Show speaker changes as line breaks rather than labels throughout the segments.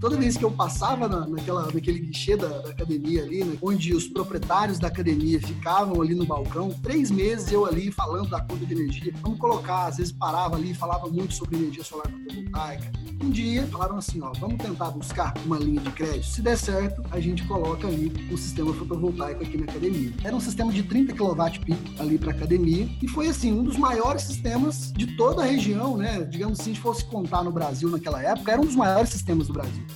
Toda vez que eu passava na, naquela, naquele guichê da, da academia ali, né, onde os proprietários da academia ficavam ali no balcão, três meses eu ali falando da conta de energia. Vamos colocar, às vezes parava ali falava muito sobre energia solar fotovoltaica. Um dia falaram assim, ó, vamos tentar buscar uma linha de crédito. Se der certo, a gente coloca ali o sistema fotovoltaico aqui na academia. Era um sistema de 30 kW pico ali para academia e foi assim um dos maiores sistemas de toda a região, né? Digamos assim, se fosse contar no Brasil naquela época, era um dos maiores sistemas do Brasil.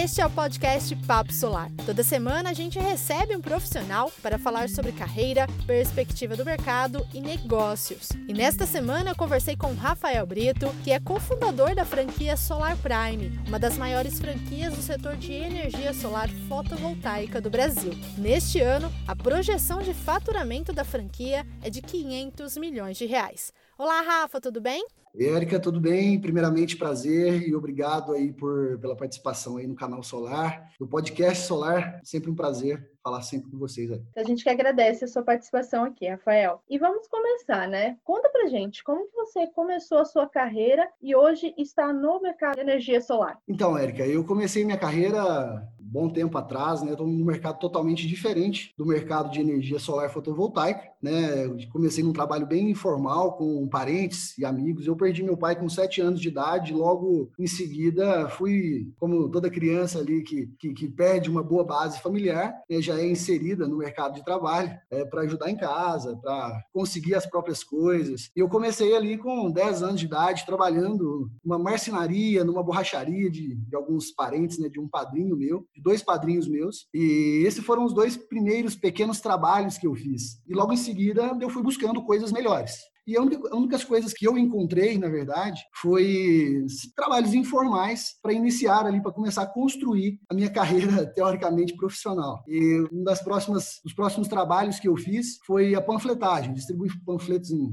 Este é o podcast Papo Solar. Toda semana a gente recebe um profissional para falar sobre carreira, perspectiva do mercado e negócios. E nesta semana eu conversei com Rafael Brito, que é cofundador da franquia Solar Prime, uma das maiores franquias do setor de energia solar fotovoltaica do Brasil. Neste ano, a projeção de faturamento da franquia é de 500 milhões de reais. Olá, Rafa, tudo bem?
Érica, tudo bem? Primeiramente, prazer e obrigado aí por, pela participação aí no canal Solar, no podcast Solar. Sempre um prazer falar sempre com vocês aí.
A gente que agradece a sua participação aqui, Rafael. E vamos começar, né? Conta pra gente, como que você começou a sua carreira e hoje está no mercado de energia solar?
Então, Érica, eu comecei minha carreira bom tempo atrás, né? Estou num mercado totalmente diferente do mercado de energia solar fotovoltaica, né? Comecei num trabalho bem informal com parentes e amigos. Eu perdi meu pai com sete anos de idade. Logo em seguida, fui como toda criança ali que, que, que perde uma boa base familiar, né? já é inserida no mercado de trabalho é, para ajudar em casa, para conseguir as próprias coisas. E eu comecei ali com 10 anos de idade trabalhando numa marcenaria, numa borracharia de, de alguns parentes, né? De um padrinho meu de dois padrinhos meus. E esses foram os dois primeiros pequenos trabalhos que eu fiz. E logo em seguida eu fui buscando coisas melhores. E a única, a única coisas que eu encontrei, na verdade, foi trabalhos informais para iniciar ali, para começar a construir a minha carreira teoricamente profissional. E um das próximas, dos próximos trabalhos que eu fiz foi a panfletagem, distribuir panfletos em,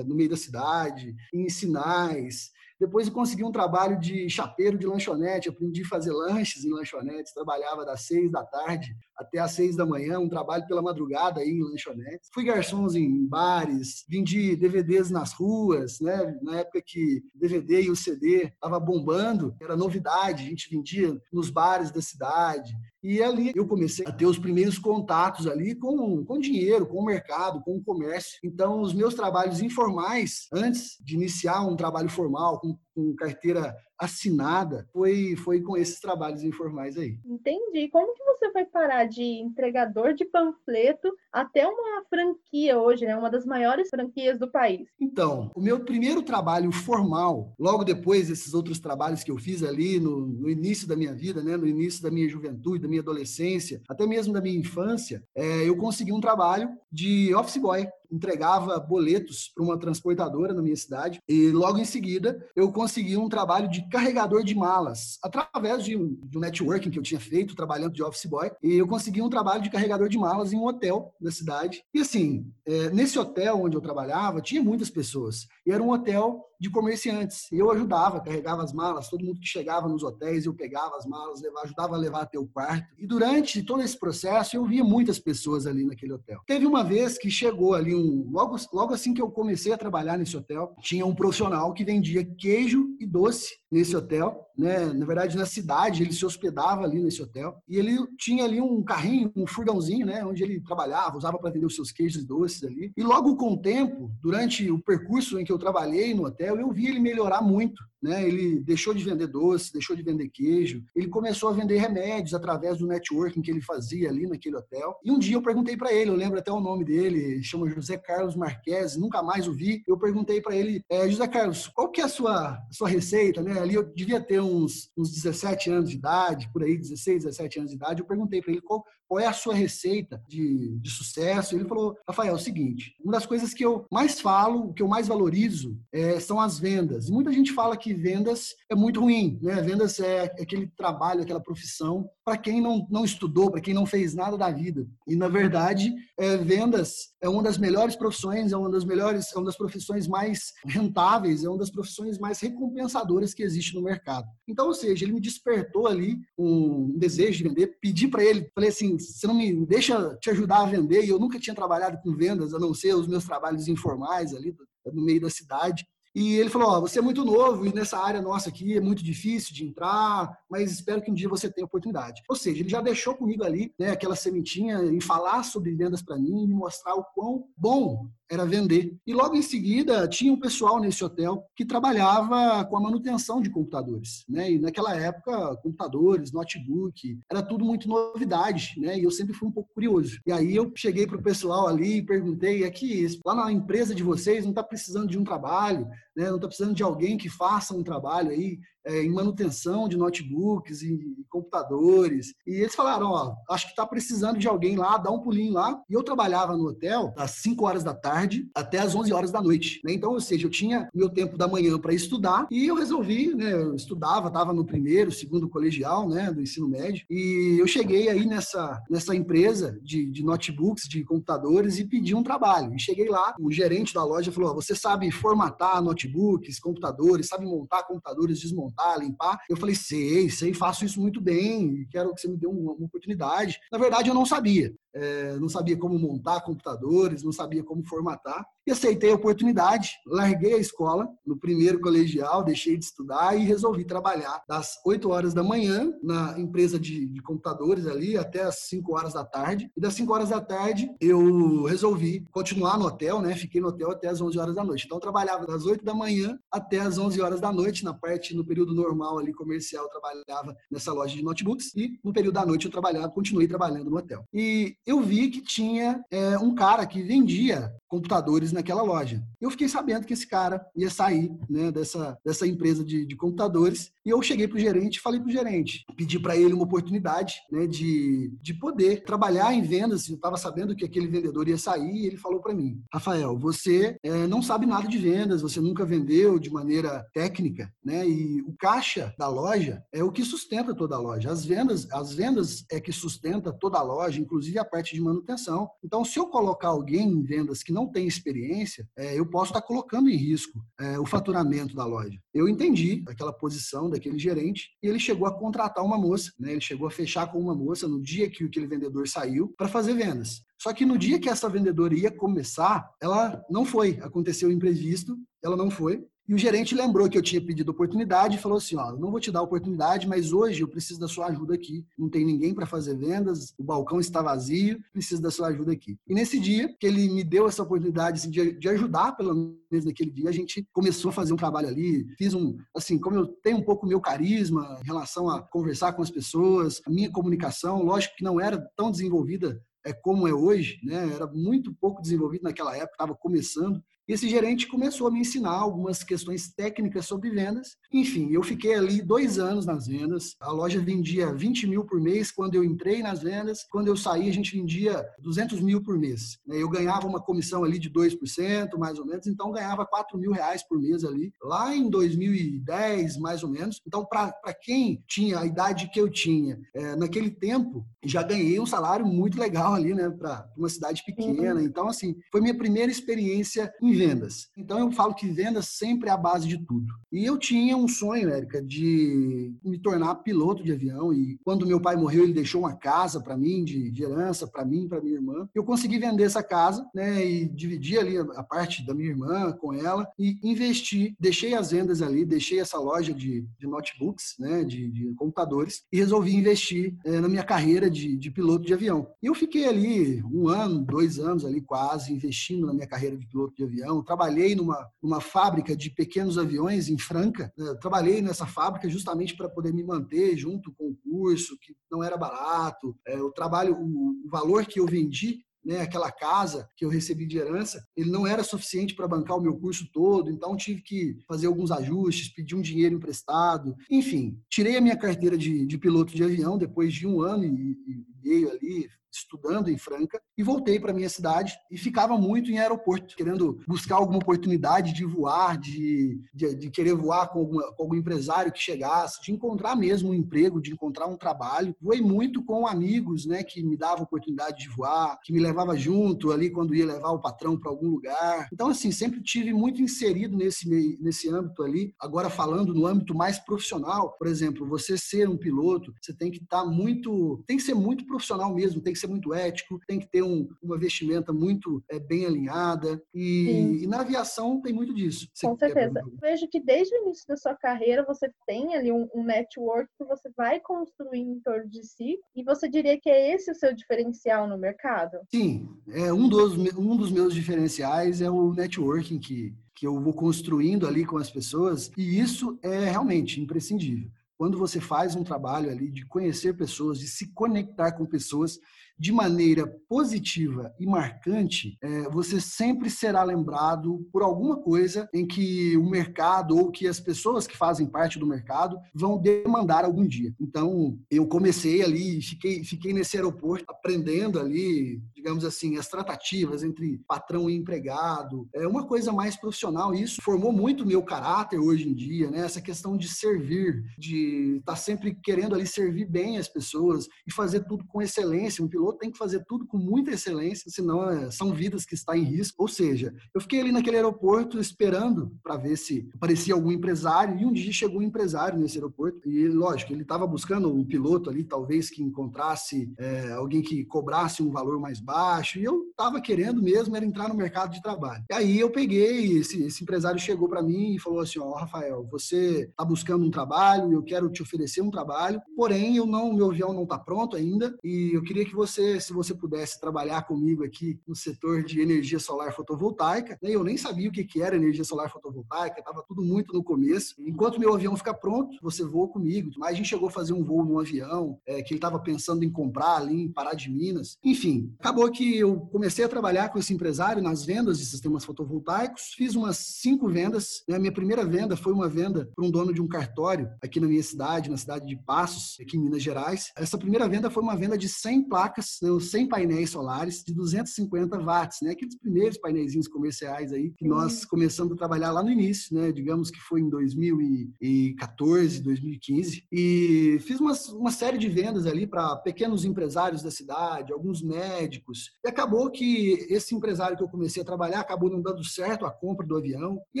no meio da cidade, em sinais, depois eu consegui um trabalho de chapeiro de lanchonete, aprendi a fazer lanches em lanchonetes, trabalhava das seis da tarde até às seis da manhã, um trabalho pela madrugada aí em lanchonetes. Fui garçom em bares, vendi DVDs nas ruas, né? Na época que DVD e o CD estava bombando, era novidade, a gente vendia nos bares da cidade. E ali eu comecei a ter os primeiros contatos ali com, com dinheiro, com o mercado, com o comércio. Então, os meus trabalhos informais, antes de iniciar um trabalho formal, com, com carteira assinada foi, foi com esses trabalhos informais aí.
Entendi. Como que você foi parar de entregador de panfleto até uma franquia hoje, né? Uma das maiores franquias do país?
Então, o meu primeiro trabalho formal, logo depois desses outros trabalhos que eu fiz ali no, no início da minha vida, né? No início da minha juventude, da minha adolescência, até mesmo da minha infância, é, eu consegui um trabalho de office boy entregava boletos para uma transportadora na minha cidade e logo em seguida eu consegui um trabalho de carregador de malas através de um, de um networking que eu tinha feito trabalhando de office boy e eu consegui um trabalho de carregador de malas em um hotel da cidade e assim é, nesse hotel onde eu trabalhava tinha muitas pessoas e era um hotel de comerciantes. Eu ajudava, carregava as malas, todo mundo que chegava nos hotéis, eu pegava as malas, levava, ajudava a levar até o quarto. E durante todo esse processo, eu via muitas pessoas ali naquele hotel. Teve uma vez que chegou ali Logo, logo assim que eu comecei a trabalhar nesse hotel, tinha um profissional que vendia queijo e doce nesse hotel, né? Na verdade, na cidade, ele se hospedava ali nesse hotel e ele tinha ali um carrinho, um furgãozinho, né? Onde ele trabalhava, usava para vender os seus queijos e doces ali. E logo com o tempo, durante o percurso em que eu trabalhei no hotel, eu vi ele melhorar muito né? Ele deixou de vender doce, deixou de vender queijo. Ele começou a vender remédios através do networking que ele fazia ali naquele hotel. E um dia eu perguntei para ele, eu lembro até o nome dele, chama José Carlos Marques, nunca mais o vi. Eu perguntei para ele, é, José Carlos, qual que é a sua, a sua receita, né? Ali eu devia ter uns, uns 17 anos de idade, por aí, 16, 17 anos de idade. Eu perguntei para ele qual, qual é a sua receita de, de sucesso. Ele falou, Rafael, é o seguinte, uma das coisas que eu mais falo, que eu mais valorizo, é, são as vendas. E muita gente fala que que vendas é muito ruim, né? Vendas é aquele trabalho, aquela profissão para quem não, não estudou, para quem não fez nada da vida. E na verdade, é, vendas é uma das melhores profissões, é uma das melhores, é uma das profissões mais rentáveis, é uma das profissões mais recompensadoras que existe no mercado. Então, ou seja, ele me despertou ali um desejo de vender, pedi para ele, falei assim, você não me deixa te ajudar a vender? E eu nunca tinha trabalhado com vendas, a não ser os meus trabalhos informais ali no meio da cidade. E ele falou: oh, você é muito novo e nessa área nossa aqui é muito difícil de entrar, mas espero que um dia você tenha oportunidade. Ou seja, ele já deixou comigo ali né, aquela sementinha em falar sobre vendas para mim e mostrar o quão bom era vender. E logo em seguida tinha um pessoal nesse hotel que trabalhava com a manutenção de computadores, né? E naquela época, computadores, notebook, era tudo muito novidade, né? E eu sempre fui um pouco curioso. E aí eu cheguei para o pessoal ali e perguntei: aqui, lá na empresa de vocês não está precisando de um trabalho, né? Não está precisando de alguém que faça um trabalho aí é, em manutenção de notebooks e, computadores. E eles falaram, ó, acho que está precisando de alguém lá, dá um pulinho lá. E eu trabalhava no hotel às 5 horas da tarde até às 11 horas da noite. Né? Então, ou seja, eu tinha meu tempo da manhã para estudar e eu resolvi, né, eu estudava, estava no primeiro, segundo colegial, né, do ensino médio. E eu cheguei aí nessa, nessa empresa de, de notebooks, de computadores e pedi um trabalho. E cheguei lá, o gerente da loja falou, você sabe formatar notebooks, computadores, sabe montar computadores, desmontar montar, limpar. Eu falei, sei, sei, faço isso muito bem, quero que você me dê uma, uma oportunidade. Na verdade, eu não sabia é, não sabia como montar computadores, não sabia como formatar. E aceitei a oportunidade, larguei a escola no primeiro colegial, deixei de estudar e resolvi trabalhar das 8 horas da manhã na empresa de, de computadores ali até as 5 horas da tarde. E das 5 horas da tarde eu resolvi continuar no hotel, né? Fiquei no hotel até as 11 horas da noite. Então eu trabalhava das 8 da manhã até as 11 horas da noite, na parte, no período normal ali comercial, eu trabalhava nessa loja de notebooks e no período da noite eu trabalhava, continuei trabalhando no hotel. E eu vi que tinha é, um cara que vendia computadores naquela loja. Eu fiquei sabendo que esse cara ia sair né, dessa, dessa empresa de, de computadores e eu cheguei para o gerente falei para o gerente, pedi para ele uma oportunidade né, de, de poder trabalhar em vendas. Eu estava sabendo que aquele vendedor ia sair e ele falou para mim, Rafael, você é, não sabe nada de vendas, você nunca vendeu de maneira técnica, né? E o caixa da loja é o que sustenta toda a loja. As vendas, as vendas é que sustenta toda a loja, inclusive a parte de manutenção. Então, se eu colocar alguém em vendas que não tem experiência, é, eu posso estar colocando em risco é, o faturamento da loja. Eu entendi aquela posição daquele gerente e ele chegou a contratar uma moça, né? ele chegou a fechar com uma moça no dia que aquele vendedor saiu para fazer vendas. Só que no dia que essa vendedora ia começar, ela não foi. Aconteceu imprevisto, ela não foi. E o gerente lembrou que eu tinha pedido oportunidade e falou assim: ó, não vou te dar oportunidade, mas hoje eu preciso da sua ajuda aqui. Não tem ninguém para fazer vendas, o balcão está vazio, preciso da sua ajuda aqui. E nesse dia que ele me deu essa oportunidade assim, de, de ajudar, pelo menos naquele dia, a gente começou a fazer um trabalho ali. Fiz um, assim, como eu tenho um pouco meu carisma em relação a conversar com as pessoas, a minha comunicação, lógico que não era tão desenvolvida é como é hoje, né? Era muito pouco desenvolvido naquela época, estava começando. Esse gerente começou a me ensinar algumas questões técnicas sobre vendas. Enfim, eu fiquei ali dois anos nas vendas. A loja vendia 20 mil por mês quando eu entrei nas vendas. Quando eu saí, a gente vendia 200 mil por mês. Eu ganhava uma comissão ali de 2%, mais ou menos. Então, ganhava 4 mil reais por mês ali. Lá em 2010, mais ou menos. Então, para quem tinha a idade que eu tinha, é, naquele tempo, já ganhei um salário muito legal ali, né? Para uma cidade pequena. Uhum. Então, assim, foi minha primeira experiência em vendas. Então eu falo que vendas sempre é a base de tudo. E eu tinha um sonho, Érica, de me tornar piloto de avião. E quando meu pai morreu, ele deixou uma casa para mim, de, de herança para mim, para minha irmã. Eu consegui vender essa casa, né? E dividir ali a, parte da minha irmã com ela e investi. Deixei as vendas ali, deixei essa loja de, de notebooks, né? De, de computadores e resolvi investir é, na minha carreira de, de piloto de avião. E eu fiquei ali um ano, dois anos ali quase investindo na minha carreira de piloto de avião avião, trabalhei numa, numa fábrica de pequenos aviões em Franca. Né? Trabalhei nessa fábrica justamente para poder me manter junto com o curso, que não era barato. É, o trabalho, o, o valor que eu vendi né, aquela casa que eu recebi de herança, ele não era suficiente para bancar o meu curso todo, então tive que fazer alguns ajustes, pedir um dinheiro emprestado, enfim, tirei a minha carteira de, de piloto de avião depois de um ano e, e meio ali, estudando em Franca e voltei para minha cidade e ficava muito em aeroporto, querendo buscar alguma oportunidade de voar, de, de, de querer voar com, alguma, com, algum empresário que chegasse, de encontrar mesmo um emprego, de encontrar um trabalho. Voei muito com amigos, né, que me davam oportunidade de voar, que me levava junto ali quando ia levar o patrão para algum lugar. Então, assim, sempre tive muito inserido nesse, nesse âmbito ali. Agora, falando no âmbito mais profissional, por exemplo, você ser um piloto, você tem que estar tá muito, tem que ser muito profissional mesmo, tem que ser muito ético, tem que ter um, uma vestimenta muito é, bem alinhada. E, e, na aviação tem muito disso.
Com certeza. Vejo que desde o início da sua carreira você tem ali um, um network que você vai construir em torno de si e você diria que é esse o seu diferencial no mercado?
Sim, é um dos, um dos meus diferenciais é o networking que, que eu vou construindo ali com as pessoas e isso é realmente imprescindível. Quando você faz um trabalho ali de conhecer pessoas, de se conectar com pessoas, de maneira positiva e marcante, é, você sempre será lembrado por alguma coisa em que o mercado ou que as pessoas que fazem parte do mercado vão demandar algum dia. Então, eu comecei ali, fiquei, fiquei nesse aeroporto aprendendo ali, digamos assim, as tratativas entre patrão e empregado. É uma coisa mais profissional. Isso formou muito meu caráter hoje em dia, né? Essa questão de servir, de estar tá sempre querendo ali servir bem as pessoas e fazer tudo com excelência. Um piloto tem que fazer tudo com muita excelência, senão é, são vidas que estão em risco. Ou seja, eu fiquei ali naquele aeroporto esperando para ver se aparecia algum empresário e um dia chegou um empresário nesse aeroporto e, lógico, ele estava buscando um piloto ali, talvez que encontrasse é, alguém que cobrasse um valor mais baixo e eu estava querendo mesmo era entrar no mercado de trabalho. E aí eu peguei, esse, esse empresário chegou para mim e falou assim, ó, oh, Rafael, você está buscando um trabalho, eu quero te oferecer um trabalho, porém eu não, meu avião não está pronto ainda e eu queria que você você, se você pudesse trabalhar comigo aqui no setor de energia solar fotovoltaica, né? eu nem sabia o que, que era energia solar fotovoltaica, estava tudo muito no começo. Enquanto meu avião ficar pronto, você voa comigo. Mas a gente chegou a fazer um voo num avião é, que ele estava pensando em comprar ali em Pará de Minas. Enfim, acabou que eu comecei a trabalhar com esse empresário nas vendas de sistemas fotovoltaicos, fiz umas cinco vendas. Né? A minha primeira venda foi uma venda para um dono de um cartório aqui na minha cidade, na cidade de Passos, aqui em Minas Gerais. Essa primeira venda foi uma venda de 100 placas são 100 painéis solares de 250 watts, né? Aqueles primeiros painéis comerciais aí que nós começamos a trabalhar lá no início, né? Digamos que foi em 2014, 2015 e fiz uma, uma série de vendas ali para pequenos empresários da cidade, alguns médicos e acabou que esse empresário que eu comecei a trabalhar acabou não dando certo a compra do avião e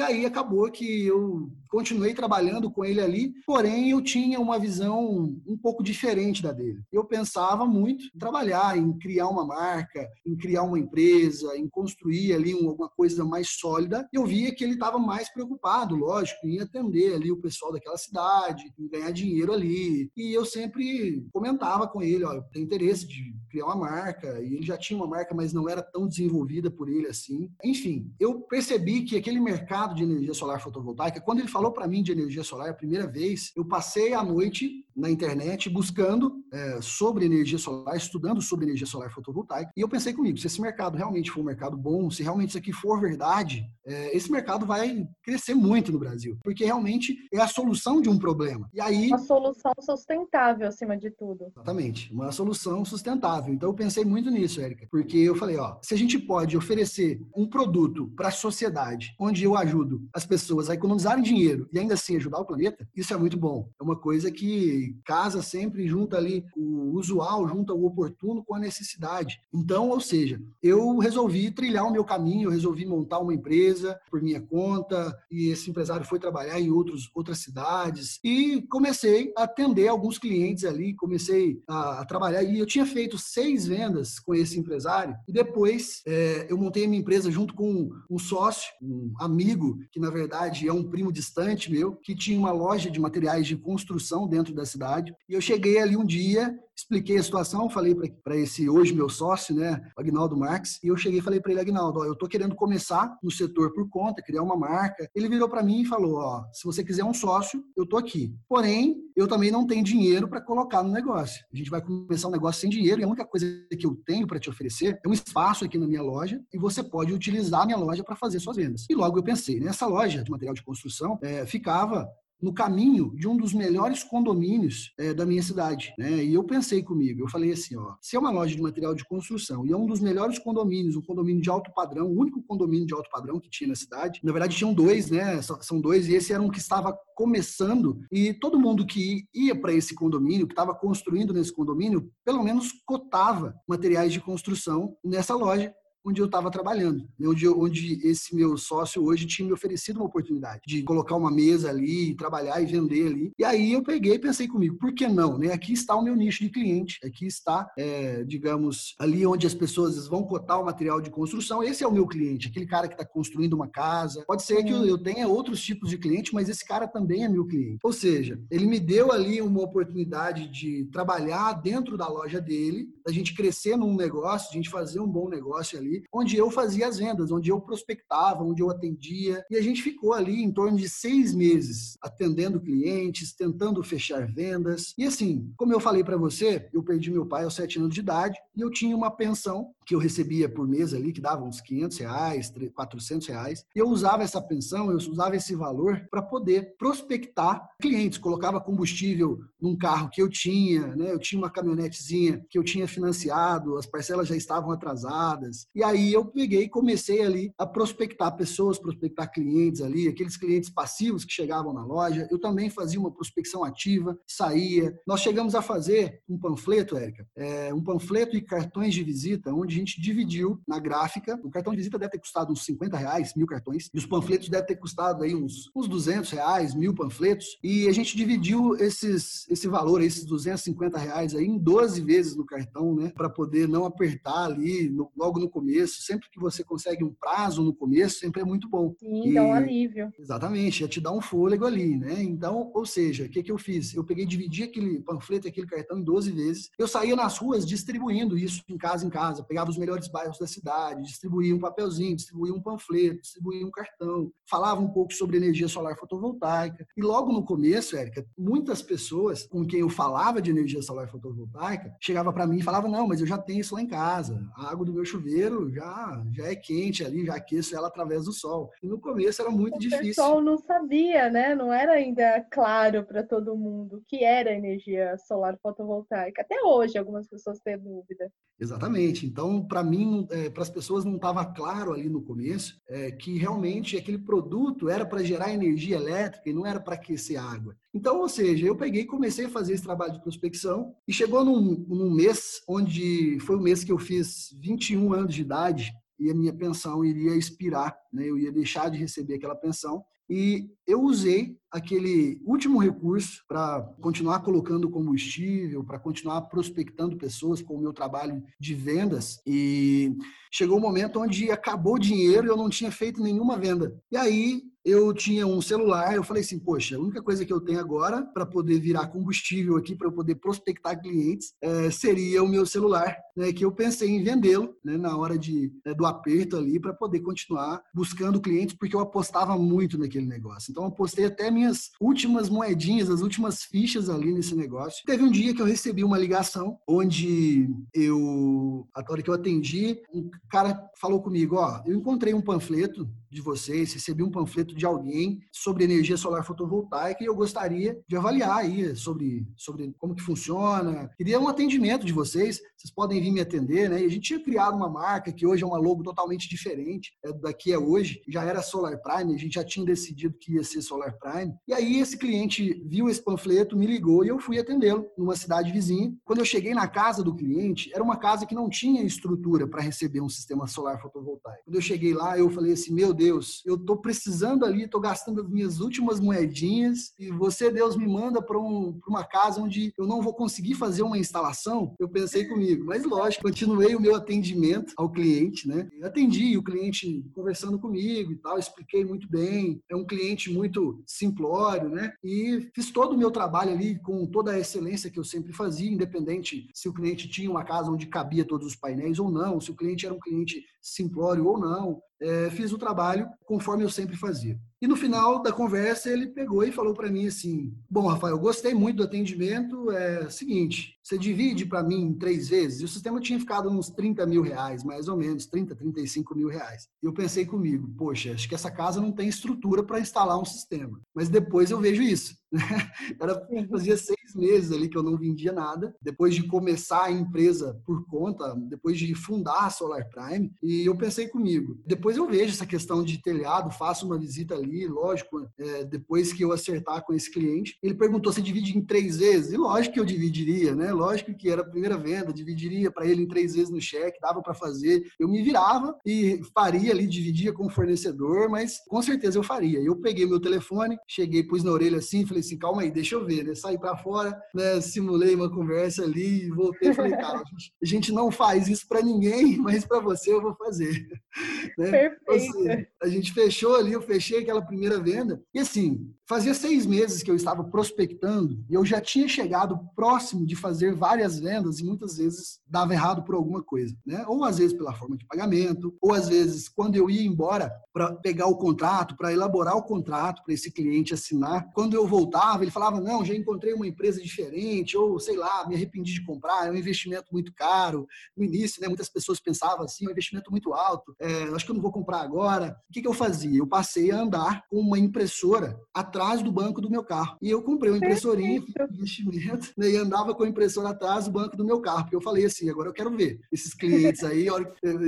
aí acabou que eu continuei trabalhando com ele ali, porém eu tinha uma visão um pouco diferente da dele. Eu pensava muito em trabalhar em criar uma marca, em criar uma empresa, em construir ali uma coisa mais sólida, eu via que ele estava mais preocupado, lógico, em atender ali o pessoal daquela cidade, em ganhar dinheiro ali. E eu sempre comentava com ele, ó, eu tenho interesse de criar uma marca, e ele já tinha uma marca, mas não era tão desenvolvida por ele assim. Enfim, eu percebi que aquele mercado de energia solar fotovoltaica, quando ele falou para mim de energia solar a primeira vez, eu passei a noite na internet buscando é, sobre energia solar, estudando sobre energia solar fotovoltaica. E eu pensei comigo, se esse mercado realmente for um mercado bom, se realmente isso aqui for verdade, é, esse mercado vai crescer muito no Brasil, porque realmente é a solução de um problema. E aí
uma solução sustentável acima de tudo.
Exatamente, uma solução sustentável. Então eu pensei muito nisso, Érica, porque eu falei, ó, se a gente pode oferecer um produto para a sociedade, onde eu ajudo as pessoas a economizarem dinheiro e ainda assim ajudar o planeta, isso é muito bom. É uma coisa que casa sempre junto ali o usual, junto ao oportuno com a necessidade. Então, ou seja, eu resolvi trilhar o meu caminho, eu resolvi montar uma empresa por minha conta e esse empresário foi trabalhar em outros, outras cidades e comecei a atender alguns clientes ali, comecei a, a trabalhar e eu tinha feito seis vendas com esse empresário e depois é, eu montei a minha empresa junto com um sócio, um amigo que na verdade é um primo distante meu, que tinha uma loja de materiais de construção dentro da cidade. E eu cheguei ali um dia, expliquei a situação, falei para esse hoje meu sócio, né, Agnaldo Marques, e eu cheguei e falei para ele, Agnaldo, eu tô querendo começar no setor por conta, criar uma marca. Ele virou para mim e falou, ó, se você quiser um sócio, eu tô aqui. Porém, eu também não tenho dinheiro para colocar no negócio. A gente vai começar um negócio sem dinheiro e a única coisa que eu tenho para te oferecer é um espaço aqui na minha loja e você pode utilizar a minha loja para fazer suas vendas. E logo eu pensei, nessa loja de material de construção é, ficava no caminho de um dos melhores condomínios é, da minha cidade. Né? E eu pensei comigo, eu falei assim, ó, se é uma loja de material de construção e é um dos melhores condomínios, um condomínio de alto padrão, o único condomínio de alto padrão que tinha na cidade, na verdade tinham dois, né? São dois, e esse era um que estava começando, e todo mundo que ia para esse condomínio, que estava construindo nesse condomínio, pelo menos cotava materiais de construção nessa loja onde eu estava trabalhando, né? onde, onde esse meu sócio hoje tinha me oferecido uma oportunidade de colocar uma mesa ali, trabalhar e vender ali. E aí eu peguei e pensei comigo, por que não? Né? Aqui está o meu nicho de cliente, aqui está, é, digamos, ali onde as pessoas vão cotar o material de construção. Esse é o meu cliente, aquele cara que está construindo uma casa. Pode ser que eu tenha outros tipos de cliente, mas esse cara também é meu cliente. Ou seja, ele me deu ali uma oportunidade de trabalhar dentro da loja dele, a gente crescer num negócio, a gente fazer um bom negócio ali, onde eu fazia as vendas, onde eu prospectava, onde eu atendia. E a gente ficou ali em torno de seis meses atendendo clientes, tentando fechar vendas. E assim, como eu falei para você, eu perdi meu pai aos sete anos de idade e eu tinha uma pensão que eu recebia por mês ali, que dava uns 500 reais, 400 reais. E eu usava essa pensão, eu usava esse valor para poder prospectar clientes. Colocava combustível num carro que eu tinha, né? Eu tinha uma caminhonetezinha que eu tinha financiado, as parcelas já estavam atrasadas. E aí eu peguei e comecei ali a prospectar pessoas, prospectar clientes ali, aqueles clientes passivos que chegavam na loja. Eu também fazia uma prospecção ativa, saía. Nós chegamos a fazer um panfleto, Érica, é, um panfleto e cartões de visita, onde gente dividiu na gráfica. O cartão de visita deve ter custado uns 50 reais, mil cartões, e os panfletos devem ter custado aí uns, uns 200 reais, mil panfletos, e a gente dividiu esses, esse valor, esses 250 reais aí, em 12 vezes no cartão, né, para poder não apertar ali no, logo no começo. Sempre que você consegue um prazo no começo, sempre é muito bom.
Sim, e, dá um alívio.
Exatamente, ia te dar um fôlego ali, né? Então, ou seja, o que, que eu fiz? Eu peguei, dividi aquele panfleto, aquele cartão em 12 vezes, eu saía nas ruas distribuindo isso em casa em casa, pegava os melhores bairros da cidade, distribuía um papelzinho, distribuía um panfleto, distribuía um cartão, falava um pouco sobre energia solar fotovoltaica. E logo no começo, Érica, muitas pessoas com quem eu falava de energia solar fotovoltaica chegava para mim e falava: "Não, mas eu já tenho isso lá em casa. A água do meu chuveiro já já é quente ali, já aqueço ela através do sol". E no começo era muito o difícil. O
pessoal não sabia, né? Não era ainda claro para todo mundo o que era energia solar fotovoltaica. Até hoje algumas pessoas têm dúvida.
Exatamente. Então, para mim, é, para as pessoas não estava claro ali no começo é, que realmente aquele produto era para gerar energia elétrica e não era para aquecer água. Então, ou seja, eu peguei e comecei a fazer esse trabalho de prospecção e chegou num, num mês onde foi o mês que eu fiz 21 anos de idade e a minha pensão iria expirar, né? eu ia deixar de receber aquela pensão e eu usei aquele último recurso para continuar colocando combustível, para continuar prospectando pessoas com o meu trabalho de vendas. E chegou um momento onde acabou o dinheiro e eu não tinha feito nenhuma venda. E aí eu tinha um celular, eu falei assim, poxa, a única coisa que eu tenho agora para poder virar combustível aqui, para eu poder prospectar clientes, é, seria o meu celular, né, que eu pensei em vendê-lo né, na hora de, né, do aperto ali, para poder continuar buscando clientes, porque eu apostava muito naquele negócio. Então, eu apostei até minhas últimas moedinhas, as últimas fichas ali nesse negócio. Teve um dia que eu recebi uma ligação, onde eu, a hora que eu atendi, um cara falou comigo, ó, eu encontrei um panfleto de vocês, recebi um panfleto de alguém sobre energia solar fotovoltaica e eu gostaria de avaliar aí sobre, sobre como que funciona. Queria um atendimento de vocês, vocês podem vir me atender, né? E a gente tinha criado uma marca que hoje é uma logo totalmente diferente é, daqui é hoje, já era Solar Prime, a gente já tinha decidido que ia ser Solar Prime. E aí esse cliente viu esse panfleto, me ligou e eu fui atendê-lo numa cidade vizinha. Quando eu cheguei na casa do cliente, era uma casa que não tinha estrutura para receber um sistema solar fotovoltaico. Quando eu cheguei lá, eu falei assim, meu Deus, eu estou precisando ali, estou gastando as minhas últimas moedinhas e você, Deus, me manda para um, uma casa onde eu não vou conseguir fazer uma instalação. Eu pensei comigo, mas lógico, continuei o meu atendimento ao cliente, né? Eu atendi o cliente conversando comigo e tal, expliquei muito bem. É um cliente muito simplório, né? E fiz todo o meu trabalho ali com toda a excelência que eu sempre fazia, independente se o cliente tinha uma casa onde cabia todos os painéis ou não, se o cliente era um cliente simplório ou não é, fiz o trabalho conforme eu sempre fazia. E no final da conversa ele pegou e falou para mim assim: Bom, Rafael, gostei muito do atendimento. É o seguinte, você divide para mim em três vezes. E o sistema tinha ficado uns 30 mil reais, mais ou menos, 30, 35 mil reais. E eu pensei comigo: Poxa, acho que essa casa não tem estrutura para instalar um sistema. Mas depois eu vejo isso. Né? Era, fazia seis seis meses ali que eu não vendia nada, depois de começar a empresa por conta, depois de fundar a Solar Prime, e eu pensei comigo, depois eu vejo essa questão de telhado, faço uma visita ali, lógico, é, depois que eu acertar com esse cliente. Ele perguntou se divide em três vezes, e lógico que eu dividiria, né? Lógico que era a primeira venda, dividiria para ele em três vezes no cheque, dava para fazer. Eu me virava e faria ali, dividia com o fornecedor, mas com certeza eu faria. Eu peguei meu telefone, cheguei, pus na orelha assim, falei assim, calma aí, deixa eu ver, né? Saí para fora, né? Simulei uma conversa ali, voltei e falei, cara, a gente não faz isso para ninguém, mas para você eu vou fazer.
Né? Perfeito.
A gente fechou ali, eu fechei aquela primeira venda. E assim, fazia seis meses que eu estava prospectando e eu já tinha chegado próximo de fazer várias vendas e muitas vezes dava errado por alguma coisa, né? Ou às vezes pela forma de pagamento, ou às vezes quando eu ia embora para pegar o contrato, para elaborar o contrato para esse cliente assinar, quando eu voltava, ele falava: "Não, já encontrei uma empresa diferente", ou sei lá, me arrependi de comprar, é um investimento muito caro. No início, né, muitas pessoas pensavam assim, é um investimento muito alto, é, acho que eu não vou comprar agora. O que, que eu fazia? Eu passei a andar com uma impressora atrás do banco do meu carro. E eu comprei uma impressorinha, investimento, né, e andava com a impressora atrás do banco do meu carro, porque eu falei assim, agora eu quero ver esses clientes aí,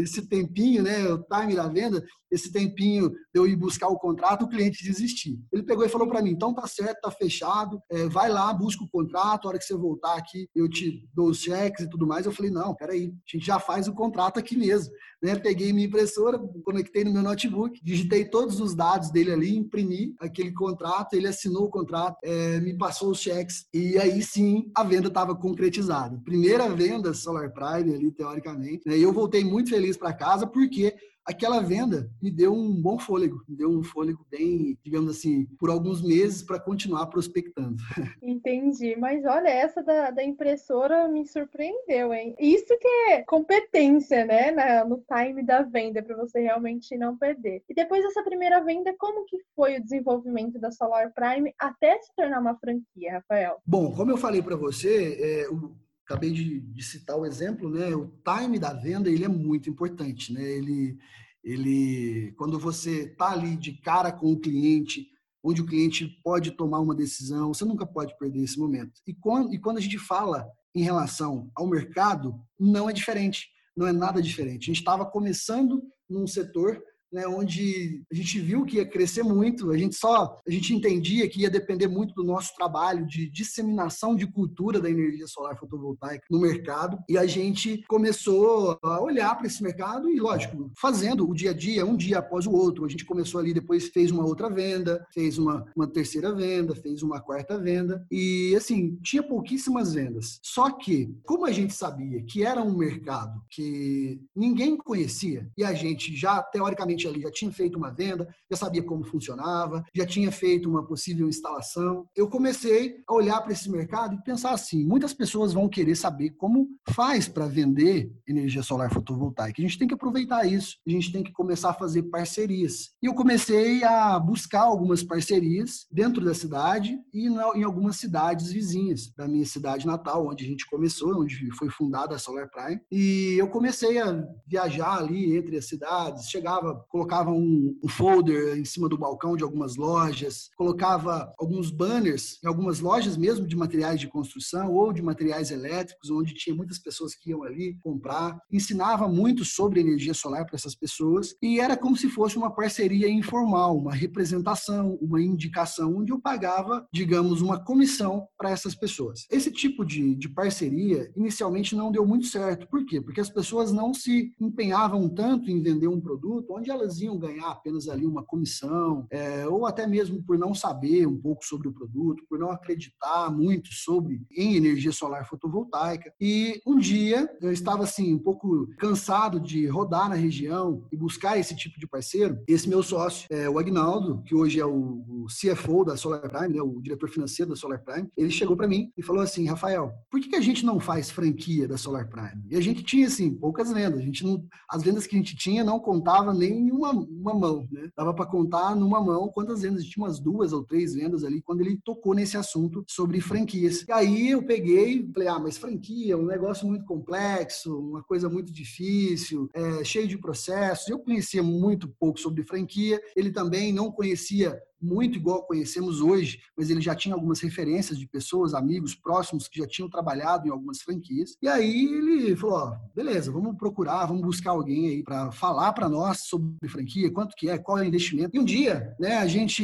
esse tempinho, né, o time da venda, esse tempinho de eu ir buscar o contrato, o cliente desistir. Ele pegou e falou para mim, então tá certo, tá fechado, é, vai lá, busca o contrato, a hora que você voltar aqui, eu te dou os cheques e tudo mais. Eu falei, não, peraí, a gente já faz o contrato aqui mesmo. Né? Peguei minha impressora, conectei no meu notebook, digitei todos os dados dele ali, imprimi aquele contrato, ele assinou o contrato, é, me passou os cheques e aí sim a venda estava concretizada. Primeira venda Solar Prime ali, teoricamente. Né? E eu voltei muito feliz para casa porque aquela venda me deu um bom fôlego, me deu um fôlego bem, digamos assim, por alguns meses para continuar prospectando.
Entendi, mas olha, essa da, da, impressora me surpreendeu, hein? Isso que é competência, né, Na, no time da venda, para você realmente não perder. E depois dessa primeira venda, como que foi o desenvolvimento da Solar Prime até se tornar uma franquia, Rafael?
Bom, como eu falei para você, é, o acabei de, de, citar o exemplo, né? O time da venda ele é muito importante, né? Ele, ele, quando você está ali de cara com o cliente, onde o cliente pode tomar uma decisão, você nunca pode perder esse momento. E quando, e quando a gente fala em relação ao mercado, não é diferente, não é nada diferente. A gente estava começando num setor né, onde a gente viu que ia crescer muito, a gente só a gente entendia que ia depender muito do nosso trabalho de disseminação de cultura da energia solar fotovoltaica no mercado, e a gente começou a olhar para esse mercado e, lógico, fazendo o dia a dia, um dia após o outro. A gente começou ali, depois fez uma outra venda, fez uma, uma terceira venda, fez uma quarta venda, e assim, tinha pouquíssimas vendas. Só que, como a gente sabia que era um mercado que ninguém conhecia, e a gente já, teoricamente, cliente ali já tinha feito uma venda, já sabia como funcionava, já tinha feito uma possível instalação. Eu comecei a olhar para esse mercado e pensar assim: muitas pessoas vão querer saber como faz para vender energia solar fotovoltaica. A gente tem que aproveitar isso, a gente tem que começar a fazer parcerias. E eu comecei a buscar algumas parcerias dentro da cidade e em algumas cidades vizinhas da minha cidade natal, onde a gente começou, onde foi fundada a Solar Prime. E eu comecei a viajar ali entre as cidades, chegava colocava um, um, folder em cima do balcão de algumas lojas, colocava alguns banners em algumas lojas mesmo de materiais de construção ou de materiais elétricos, onde tinha muitas pessoas que iam ali comprar, ensinava muito sobre energia solar para essas pessoas e era como se fosse uma parceria informal, uma representação, uma indicação, onde eu pagava, digamos, uma comissão para essas pessoas. Esse tipo de, de parceria inicialmente não deu muito certo. Por quê? Porque as pessoas não se empenhavam tanto em vender um produto onde elas elas iam ganhar apenas ali uma comissão, é, ou até mesmo por não saber um pouco sobre o produto, por não acreditar muito sobre em energia solar fotovoltaica. E um dia eu estava assim um pouco cansado de rodar na região e buscar esse tipo de parceiro. Esse meu sócio, é, o Agnaldo, que hoje é o, CFO da Solar Prime, né, o diretor financeiro da Solar Prime, ele chegou para mim e falou assim, Rafael, por que, que a gente não faz franquia da Solar Prime? E a gente tinha assim poucas vendas, a gente não, as vendas que a gente tinha não contava nem uma, uma mão, né? Dava para contar numa mão quantas vendas, tinha umas duas ou três vendas ali quando ele tocou nesse assunto sobre franquias. E aí eu peguei falei, ah, mas franquia é um negócio muito complexo, uma coisa muito difícil, é, cheio de processos. Eu conhecia muito pouco sobre franquia, ele também não conhecia muito igual conhecemos hoje, mas ele já tinha algumas referências de pessoas, amigos próximos que já tinham trabalhado em algumas franquias. E aí ele falou: beleza, vamos procurar, vamos buscar alguém aí para falar para nós sobre franquia, quanto que é, qual é o investimento. E um dia, né, a gente,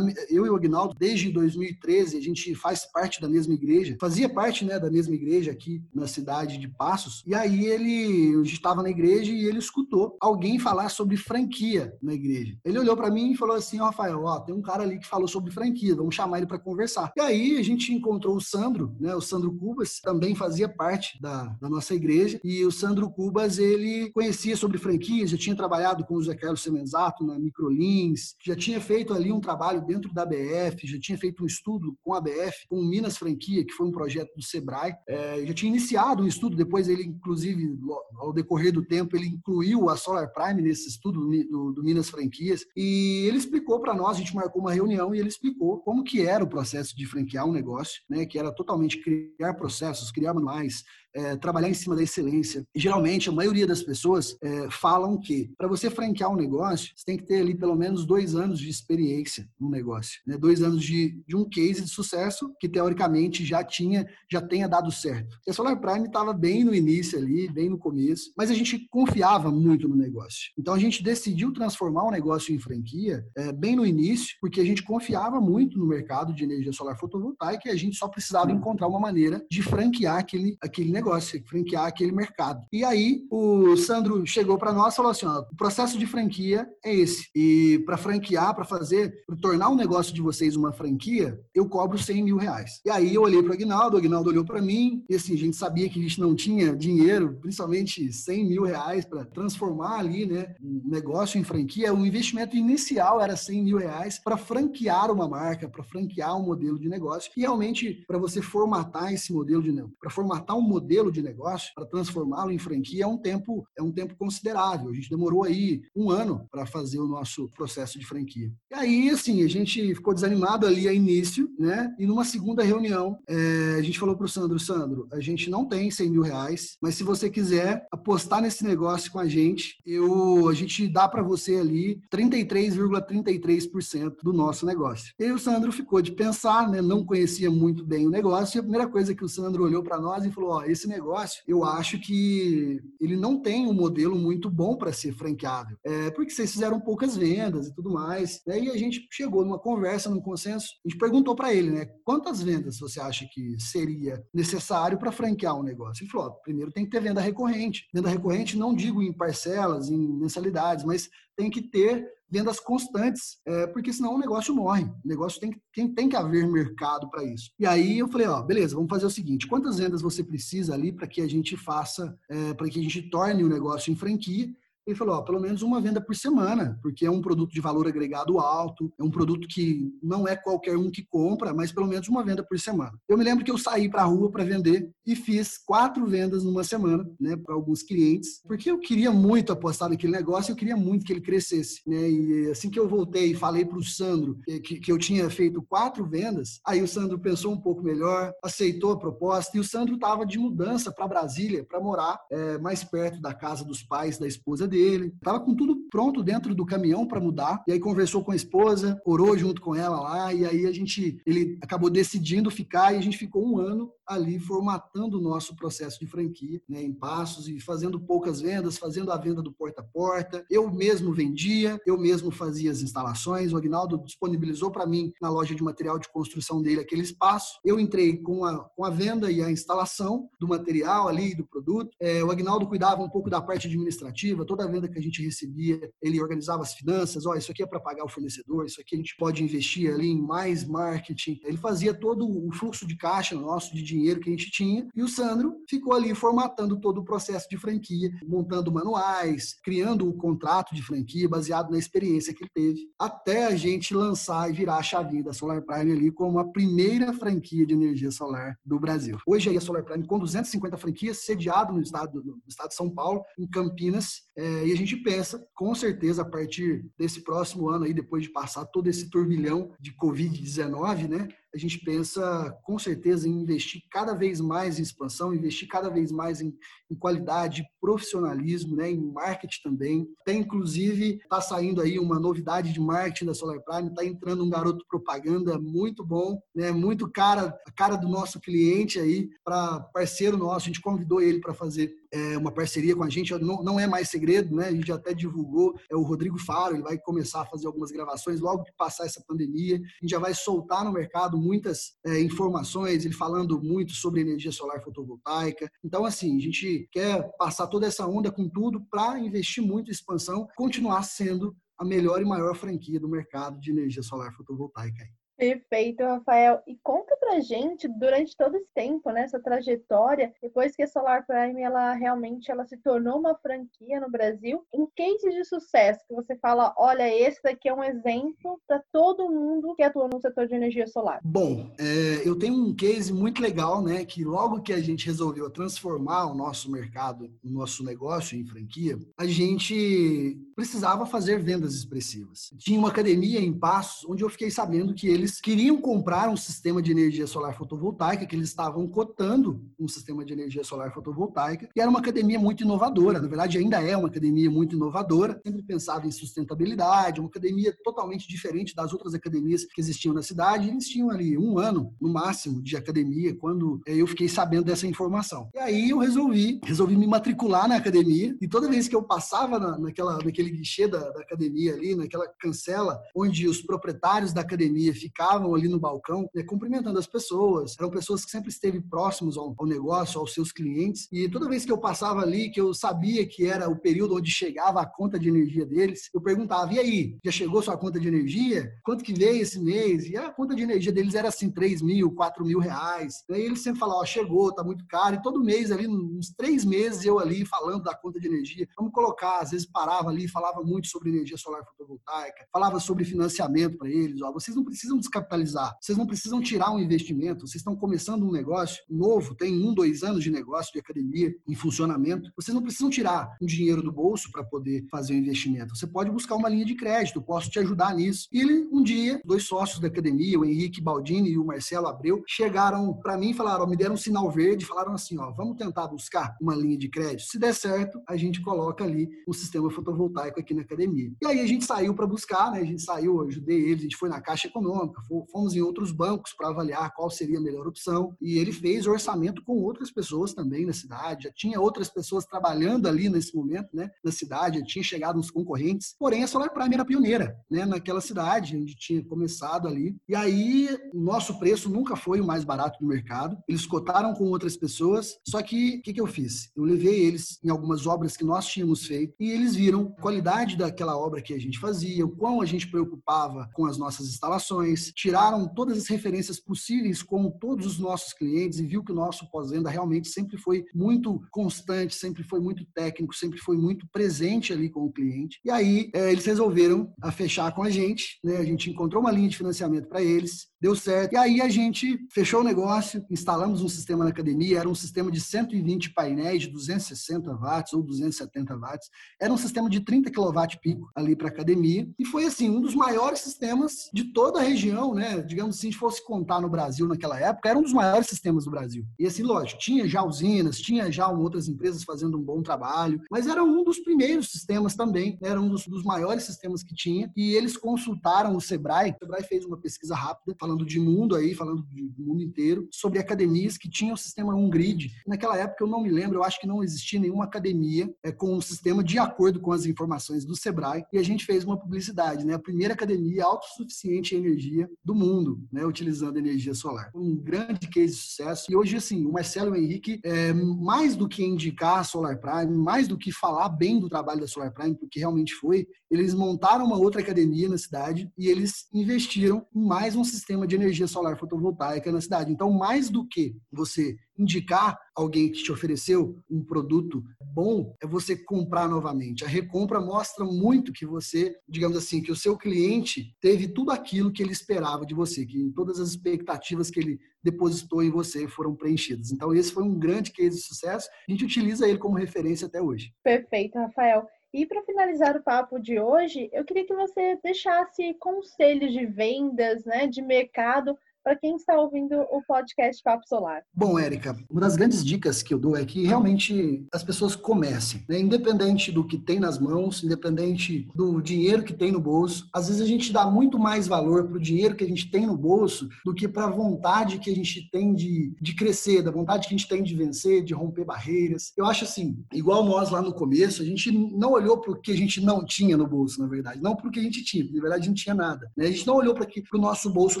eu e o Agnaldo, desde 2013, a gente faz parte da mesma igreja, fazia parte, né, da mesma igreja aqui na cidade de Passos. E aí ele, estava na igreja e ele escutou alguém falar sobre franquia na igreja. Ele olhou para mim e falou assim: Rafael, ó, tem um cara ali que falou sobre franquia, vamos chamar ele para conversar. E aí a gente encontrou o Sandro, né? O Sandro Cubas também fazia parte da, da nossa igreja e o Sandro Cubas ele conhecia sobre franquias, já tinha trabalhado com o Zé Carlos Semenzato na Microlins, já tinha feito ali um trabalho dentro da BF, já tinha feito um estudo com a BF, com o Minas Franquia, que foi um projeto do Sebrae, é, já tinha iniciado um estudo, depois ele inclusive ao decorrer do tempo ele incluiu a Solar Prime nesse estudo do, do Minas Franquias e ele explicou para nós, a gente marcou uma reunião e ele explicou como que era o processo de franquear um negócio, né, que era totalmente criar processos, criar manuais, é, trabalhar em cima da excelência. E, geralmente, a maioria das pessoas é, falam que para você franquear um negócio, você tem que ter ali pelo menos dois anos de experiência no negócio, né? dois anos de, de um case de sucesso que teoricamente já tinha, já tenha dado certo. E a Solar Prime estava bem no início ali, bem no começo, mas a gente confiava muito no negócio. Então a gente decidiu transformar o negócio em franquia é, bem no início, porque a gente confiava muito no mercado de energia solar fotovoltaica e a gente só precisava encontrar uma maneira de franquear aquele, aquele negócio negócio, franquear aquele mercado. E aí o Sandro chegou para nós e falou assim: ó, o processo de franquia é esse. E para franquear, para fazer, para tornar o um negócio de vocês uma franquia, eu cobro 100 mil reais. E aí eu olhei para o Aguinaldo, o Aguinaldo olhou para mim, e assim, a gente sabia que a gente não tinha dinheiro, principalmente 100 mil reais, para transformar ali, né, um negócio em franquia. O investimento inicial era 100 mil reais para franquear uma marca, para franquear um modelo de negócio. E realmente, para você formatar esse modelo de negócio, para formatar um modelo modelo de negócio para transformá-lo em franquia é um tempo é um tempo considerável. A gente demorou aí um ano para fazer o nosso processo de franquia. E aí, assim, a gente ficou desanimado ali a início, né? E numa segunda reunião, é, a gente falou para o Sandro, Sandro, a gente não tem 100 mil reais, mas se você quiser apostar nesse negócio com a gente, eu, a gente dá para você ali 33,33% ,33 do nosso negócio. E aí o Sandro ficou de pensar, né? Não conhecia muito bem o negócio. E a primeira coisa que o Sandro olhou para nós e falou: ó, esse negócio, eu acho que ele não tem um modelo muito bom para ser franqueável, é, porque vocês fizeram poucas vendas e tudo mais. Daí a gente chegou numa conversa, num consenso, a gente perguntou para ele, né, quantas vendas você acha que seria necessário para franquear um negócio? Ele falou, ó, primeiro tem que ter venda recorrente. Venda recorrente não digo em parcelas, em mensalidades, mas tem que ter vendas constantes, é, porque senão o negócio morre. O negócio tem, tem, tem que haver mercado para isso. E aí eu falei, ó, beleza, vamos fazer o seguinte: quantas vendas você precisa ali para que a gente faça, é, para que a gente torne o negócio em franquia? Ele falou, ó, pelo menos uma venda por semana, porque é um produto de valor agregado alto, é um produto que não é qualquer um que compra, mas pelo menos uma venda por semana. Eu me lembro que eu saí para a rua para vender e fiz quatro vendas numa semana, né, para alguns clientes, porque eu queria muito apostar naquele negócio, eu queria muito que ele crescesse, né? E assim que eu voltei e falei para o Sandro que, que eu tinha feito quatro vendas, aí o Sandro pensou um pouco melhor, aceitou a proposta e o Sandro estava de mudança para Brasília para morar é, mais perto da casa dos pais da esposa dele dele. Tava com tudo pronto dentro do caminhão para mudar. E aí conversou com a esposa, orou junto com ela lá. E aí a gente, ele acabou decidindo ficar e a gente ficou um ano ali formatando o nosso processo de franquia, né, em passos e fazendo poucas vendas, fazendo a venda do porta a porta. Eu mesmo vendia, eu mesmo fazia as instalações. O Agnaldo disponibilizou para mim na loja de material de construção dele aquele espaço. Eu entrei com a, com a venda e a instalação do material ali, do produto. É, o Agnaldo cuidava um pouco da parte administrativa, toda a venda que a gente recebia, ele organizava as finanças. Ó, oh, isso aqui é para pagar o fornecedor, isso aqui a gente pode investir ali em mais marketing. Ele fazia todo o fluxo de caixa nosso de dinheiro dinheiro que a gente tinha, e o Sandro ficou ali formatando todo o processo de franquia, montando manuais, criando o contrato de franquia baseado na experiência que ele teve, até a gente lançar e virar a chavinha da Solar Prime ali como a primeira franquia de energia solar do Brasil. Hoje aí a Solar Prime com 250 franquias, sediado no estado, no estado de São Paulo, em Campinas, é, e a gente pensa, com certeza, a partir desse próximo ano aí, depois de passar todo esse turbilhão de Covid-19, né, a gente pensa com certeza em investir cada vez mais em expansão, investir cada vez mais em, em qualidade, profissionalismo, né, em marketing também. Tem inclusive está saindo aí uma novidade de marketing da Solar Prime, está entrando um garoto propaganda muito bom, né, muito cara, cara do nosso cliente aí para parceiro nosso. A gente convidou ele para fazer é, uma parceria com a gente, não, não é mais segredo, né? A gente até divulgou, é o Rodrigo Faro, ele vai começar a fazer algumas gravações logo que passar essa pandemia. A gente já vai soltar no mercado muitas é, informações, ele falando muito sobre energia solar fotovoltaica. Então, assim, a gente quer passar toda essa onda com tudo para investir muito em expansão, continuar sendo a melhor e maior franquia do mercado de energia solar fotovoltaica.
Perfeito, Rafael. E conta pra gente, durante todo esse tempo, né, essa trajetória, depois que a Solar Prime ela realmente ela se tornou uma franquia no Brasil, em cases de sucesso que você fala, olha, esse daqui é um exemplo para todo mundo que atua no setor de energia solar.
Bom, é, eu tenho um case muito legal, né, que logo que a gente resolveu transformar o nosso mercado, o nosso negócio em franquia, a gente precisava fazer vendas expressivas. Tinha uma academia em Passos, onde eu fiquei sabendo que eles eles queriam comprar um sistema de energia solar fotovoltaica, que eles estavam cotando um sistema de energia solar fotovoltaica, e era uma academia muito inovadora. Na verdade, ainda é uma academia muito inovadora, sempre pensava em sustentabilidade, uma academia totalmente diferente das outras academias que existiam na cidade. Eles tinham ali um ano, no máximo, de academia, quando eh, eu fiquei sabendo dessa informação. E aí eu resolvi, resolvi me matricular na academia, e toda vez que eu passava na, naquela, naquele guichê da, da academia ali, naquela cancela, onde os proprietários da academia ficavam ficavam ali no balcão né, cumprimentando as pessoas. Eram pessoas que sempre esteve próximos ao, ao, negócio, aos seus clientes. E toda vez que eu passava ali, que eu sabia que era o período onde chegava a conta de energia deles, eu perguntava: e aí, já chegou sua conta de energia? Quanto que veio esse mês? E a conta de energia deles era assim, 3 mil, 4 mil reais. E aí eles sempre falavam: ó, chegou, tá muito caro. E todo mês ali, uns três meses, eu ali falando da conta de energia. Vamos colocar, às vezes parava ali, falava muito sobre energia solar fotovoltaica, falava sobre financiamento para eles. Ó, vocês não precisam descapitalizar. Vocês não precisam tirar um investimento. Vocês estão começando um negócio novo, tem um, dois anos de negócio de academia em funcionamento. Vocês não precisam tirar um dinheiro do bolso para poder fazer o um investimento. Você pode buscar uma linha de crédito. Posso te ajudar nisso. E ele, um dia, dois sócios da academia, o Henrique Baldini e o Marcelo Abreu, chegaram para mim e falaram, me deram um sinal verde, falaram assim, ó, vamos tentar buscar uma linha de crédito. Se der certo, a gente coloca ali um sistema fotovoltaico aqui na academia. E aí a gente saiu para buscar, né? A gente saiu, ajudei eles, a gente foi na Caixa Econômica, fomos em outros bancos para avaliar qual seria a melhor opção. E ele fez orçamento com outras pessoas também na cidade. Já tinha outras pessoas trabalhando ali nesse momento, né, na cidade, já tinha chegado uns concorrentes. Porém, a Solar Prime era pioneira, né, naquela cidade, onde tinha começado ali. E aí, nosso preço nunca foi o mais barato do mercado. Eles cotaram com outras pessoas. Só que, o que, que eu fiz? Eu levei eles em algumas obras que nós tínhamos feito e eles viram a qualidade daquela obra que a gente fazia, o quão a gente preocupava com as nossas instalações, tiraram todas as referências possíveis com todos os nossos clientes e viu que o nosso pós-venda realmente sempre foi muito constante, sempre foi muito técnico, sempre foi muito presente ali com o cliente. E aí é, eles resolveram fechar com a gente, né? A gente encontrou uma linha de financiamento para eles, deu certo. E aí a gente fechou o negócio, instalamos um sistema na academia, era um sistema de 120 painéis de 260 watts ou 270 watts. Era um sistema de 30 kW pico ali para academia e foi assim um dos maiores sistemas de toda a região, né? Digamos assim, se fosse contar no Brasil naquela época, era um dos maiores sistemas do Brasil. E assim, lógico, tinha já usinas, tinha já outras empresas fazendo um bom trabalho, mas era um dos primeiros sistemas também, né? era um dos, dos maiores sistemas que tinha. E eles consultaram o Sebrae. O Sebrae fez uma pesquisa rápida, falando de mundo aí, falando do mundo inteiro, sobre academias que tinham o sistema grid. Naquela época, eu não me lembro, eu acho que não existia nenhuma academia é, com um sistema de acordo com as informações do Sebrae. E a gente fez uma publicidade, né? A primeira academia autossuficiente em energia do mundo, né? Utilizando energia solar. Um grande case de sucesso. E hoje, assim, o Marcelo Henrique, é, mais do que indicar a Solar Prime, mais do que falar bem do trabalho da Solar Prime, porque realmente foi, eles montaram uma outra academia na cidade e eles investiram em mais um sistema de energia solar fotovoltaica na cidade. Então, mais do que você indicar alguém que te ofereceu um produto bom, é você comprar novamente. A recompra mostra muito que você, digamos assim, que o seu cliente teve tudo aquilo que ele esperava de você, que todas as expectativas que ele depositou em você foram preenchidas. Então, esse foi um grande case de sucesso. A gente utiliza ele como referência até hoje.
Perfeito, Rafael. E para finalizar o papo de hoje, eu queria que você deixasse conselhos de vendas, né, de mercado para quem está ouvindo o podcast Papo Solar?
Bom, Érica, uma das grandes dicas que eu dou é que realmente as pessoas comecem, né? independente do que tem nas mãos, independente do dinheiro que tem no bolso. Às vezes a gente dá muito mais valor para o dinheiro que a gente tem no bolso do que para a vontade que a gente tem de, de crescer, da vontade que a gente tem de vencer, de romper barreiras. Eu acho assim, igual nós lá no começo, a gente não olhou para o que a gente não tinha no bolso, na verdade, não para o que a gente tinha, na verdade a gente não tinha nada. Né? A gente não olhou para o nosso bolso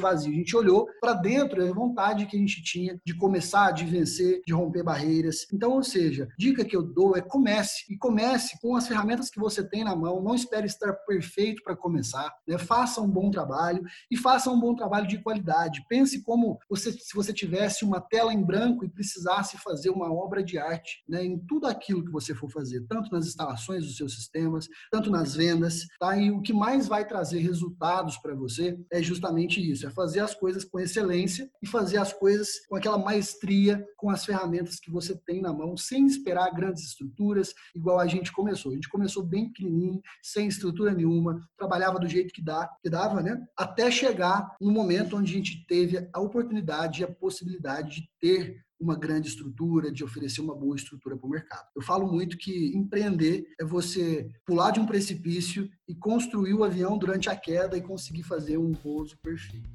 vazio, a gente olhou para dentro a vontade que a gente tinha de começar, de vencer, de romper barreiras. Então, ou seja, dica que eu dou é comece e comece com as ferramentas que você tem na mão. Não espere estar perfeito para começar. Né? Faça um bom trabalho e faça um bom trabalho de qualidade. Pense como você, se você tivesse uma tela em branco e precisasse fazer uma obra de arte né? em tudo aquilo que você for fazer, tanto nas instalações dos seus sistemas, tanto nas vendas. Tá? E o que mais vai trazer resultados para você é justamente isso: é fazer as coisas com excelência e fazer as coisas com aquela maestria, com as ferramentas que você tem na mão, sem esperar grandes estruturas, igual a gente começou. A gente começou bem pequenininho, sem estrutura nenhuma, trabalhava do jeito que, dá, que dava, né? Até chegar no momento onde a gente teve a oportunidade e a possibilidade de ter uma grande estrutura, de oferecer uma boa estrutura para o mercado. Eu falo muito que empreender é você pular de um precipício e construir o avião durante a queda e conseguir fazer um pouso perfeito.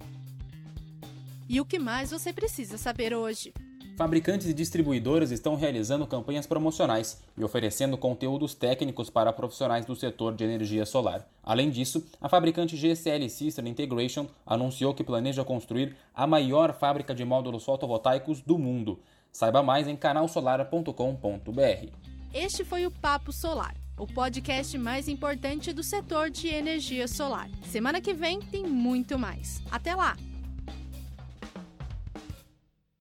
E o que mais você precisa saber hoje?
Fabricantes e distribuidores estão realizando campanhas promocionais e oferecendo conteúdos técnicos para profissionais do setor de energia solar. Além disso, a fabricante GCL System Integration anunciou que planeja construir a maior fábrica de módulos fotovoltaicos do mundo. Saiba mais em canalsolar.com.br.
Este foi o Papo Solar, o podcast mais importante do setor de energia solar. Semana que vem tem muito mais. Até lá!